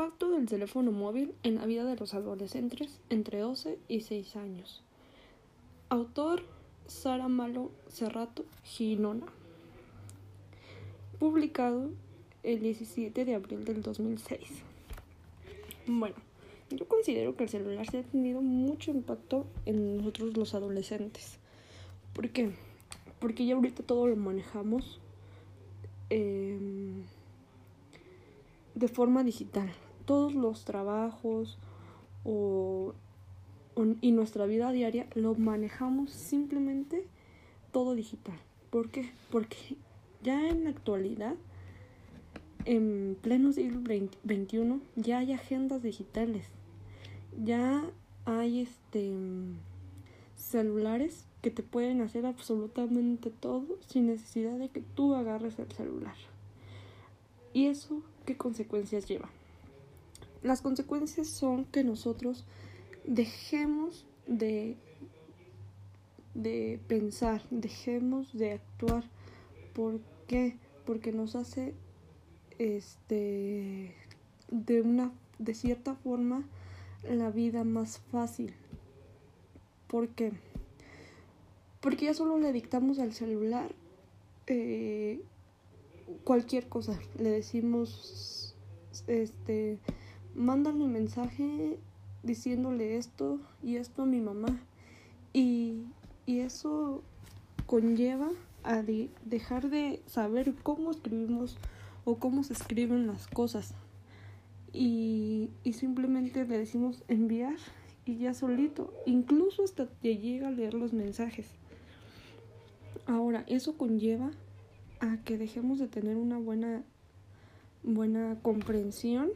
Impacto del teléfono móvil en la vida de los adolescentes entre 12 y 6 años. Autor Sara Malo Cerrato Ginona. Publicado el 17 de abril del 2006. Bueno, yo considero que el celular se ha tenido mucho impacto en nosotros los adolescentes. ¿Por qué? Porque ya ahorita todo lo manejamos. Eh, de forma digital. Todos los trabajos o, y nuestra vida diaria lo manejamos simplemente todo digital. ¿Por qué? Porque ya en la actualidad, en pleno siglo XXI, ya hay agendas digitales. Ya hay este celulares que te pueden hacer absolutamente todo sin necesidad de que tú agarres el celular. Y eso ¿qué consecuencias lleva? Las consecuencias son que nosotros dejemos de, de pensar, dejemos de actuar. ¿Por qué? Porque nos hace este de una de cierta forma la vida más fácil. ¿Por qué? Porque ya solo le dictamos al celular eh, cualquier cosa. Le decimos, este, mándale un mensaje diciéndole esto y esto a mi mamá. Y, y eso conlleva a dejar de saber cómo escribimos o cómo se escriben las cosas. Y, y simplemente le decimos enviar y ya solito. Incluso hasta te llega a leer los mensajes. Ahora, eso conlleva a que dejemos de tener una buena, buena comprensión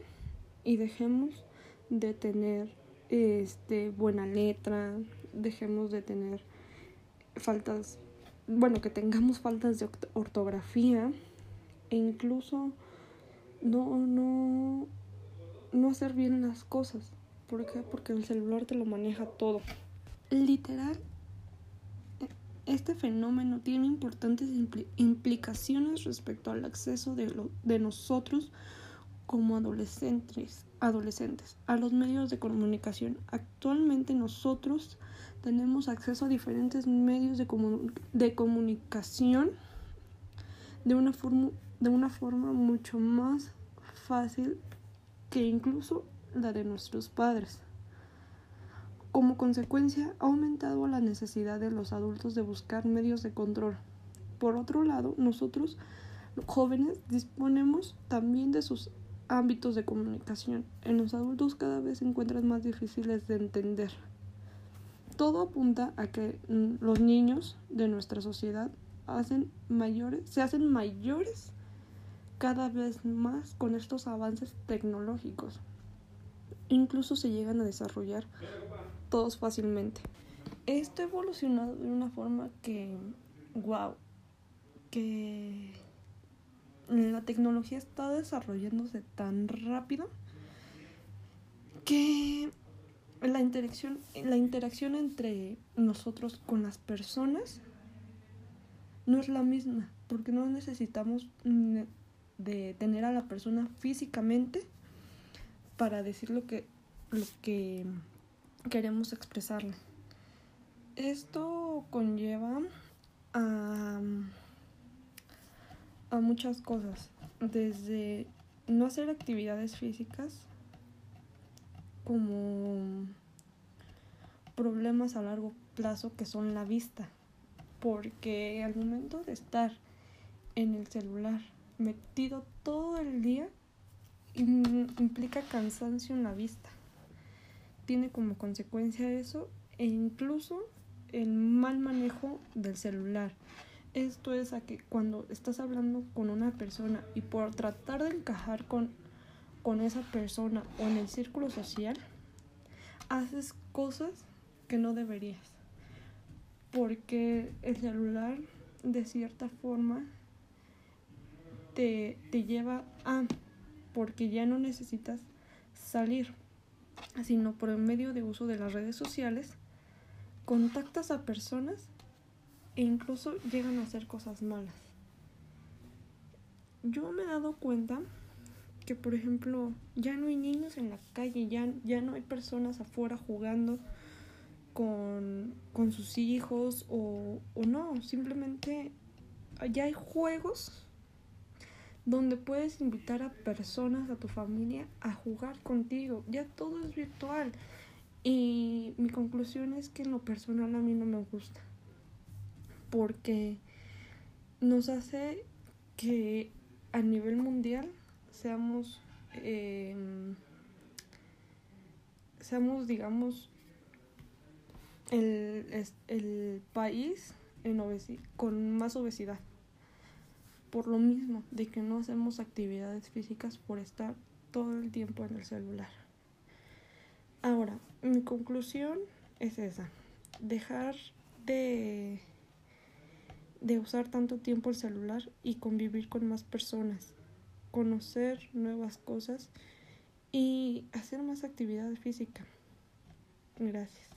y dejemos de tener este, buena letra, dejemos de tener faltas, bueno, que tengamos faltas de ortografía e incluso no, no, no hacer bien las cosas. ¿Por qué? Porque el celular te lo maneja todo. Literal, este fenómeno tiene importantes implicaciones respecto al acceso de, de nosotros como adolescentes, adolescentes a los medios de comunicación. Actualmente nosotros tenemos acceso a diferentes medios de, de comunicación de una, forma, de una forma mucho más fácil que incluso la de nuestros padres. Como consecuencia, ha aumentado la necesidad de los adultos de buscar medios de control. Por otro lado, nosotros, jóvenes, disponemos también de sus ámbitos de comunicación. En los adultos cada vez se encuentran más difíciles de entender. Todo apunta a que mm, los niños de nuestra sociedad hacen mayores, se hacen mayores cada vez más con estos avances tecnológicos. Incluso se llegan a desarrollar todos fácilmente. Esto ha evolucionado de una forma que, wow, que la tecnología está desarrollándose tan rápido que la interacción, la interacción entre nosotros con las personas no es la misma, porque no necesitamos de tener a la persona físicamente para decir lo que, lo que queremos expresarle. Esto conlleva a, a muchas cosas, desde no hacer actividades físicas como problemas a largo plazo que son la vista, porque al momento de estar en el celular metido todo el día implica cansancio en la vista tiene como consecuencia eso e incluso el mal manejo del celular. Esto es a que cuando estás hablando con una persona y por tratar de encajar con, con esa persona o en el círculo social, haces cosas que no deberías. Porque el celular de cierta forma te, te lleva a, porque ya no necesitas salir sino por el medio de uso de las redes sociales, contactas a personas e incluso llegan a hacer cosas malas. Yo me he dado cuenta que por ejemplo ya no hay niños en la calle, ya, ya no hay personas afuera jugando con, con sus hijos o, o no, simplemente ya hay juegos donde puedes invitar a personas, a tu familia, a jugar contigo. Ya todo es virtual. Y mi conclusión es que en lo personal a mí no me gusta. Porque nos hace que a nivel mundial seamos, eh, seamos digamos, el, el país en con más obesidad. Por lo mismo, de que no hacemos actividades físicas por estar todo el tiempo en el celular. Ahora, mi conclusión es esa. Dejar de, de usar tanto tiempo el celular y convivir con más personas. Conocer nuevas cosas y hacer más actividad física. Gracias.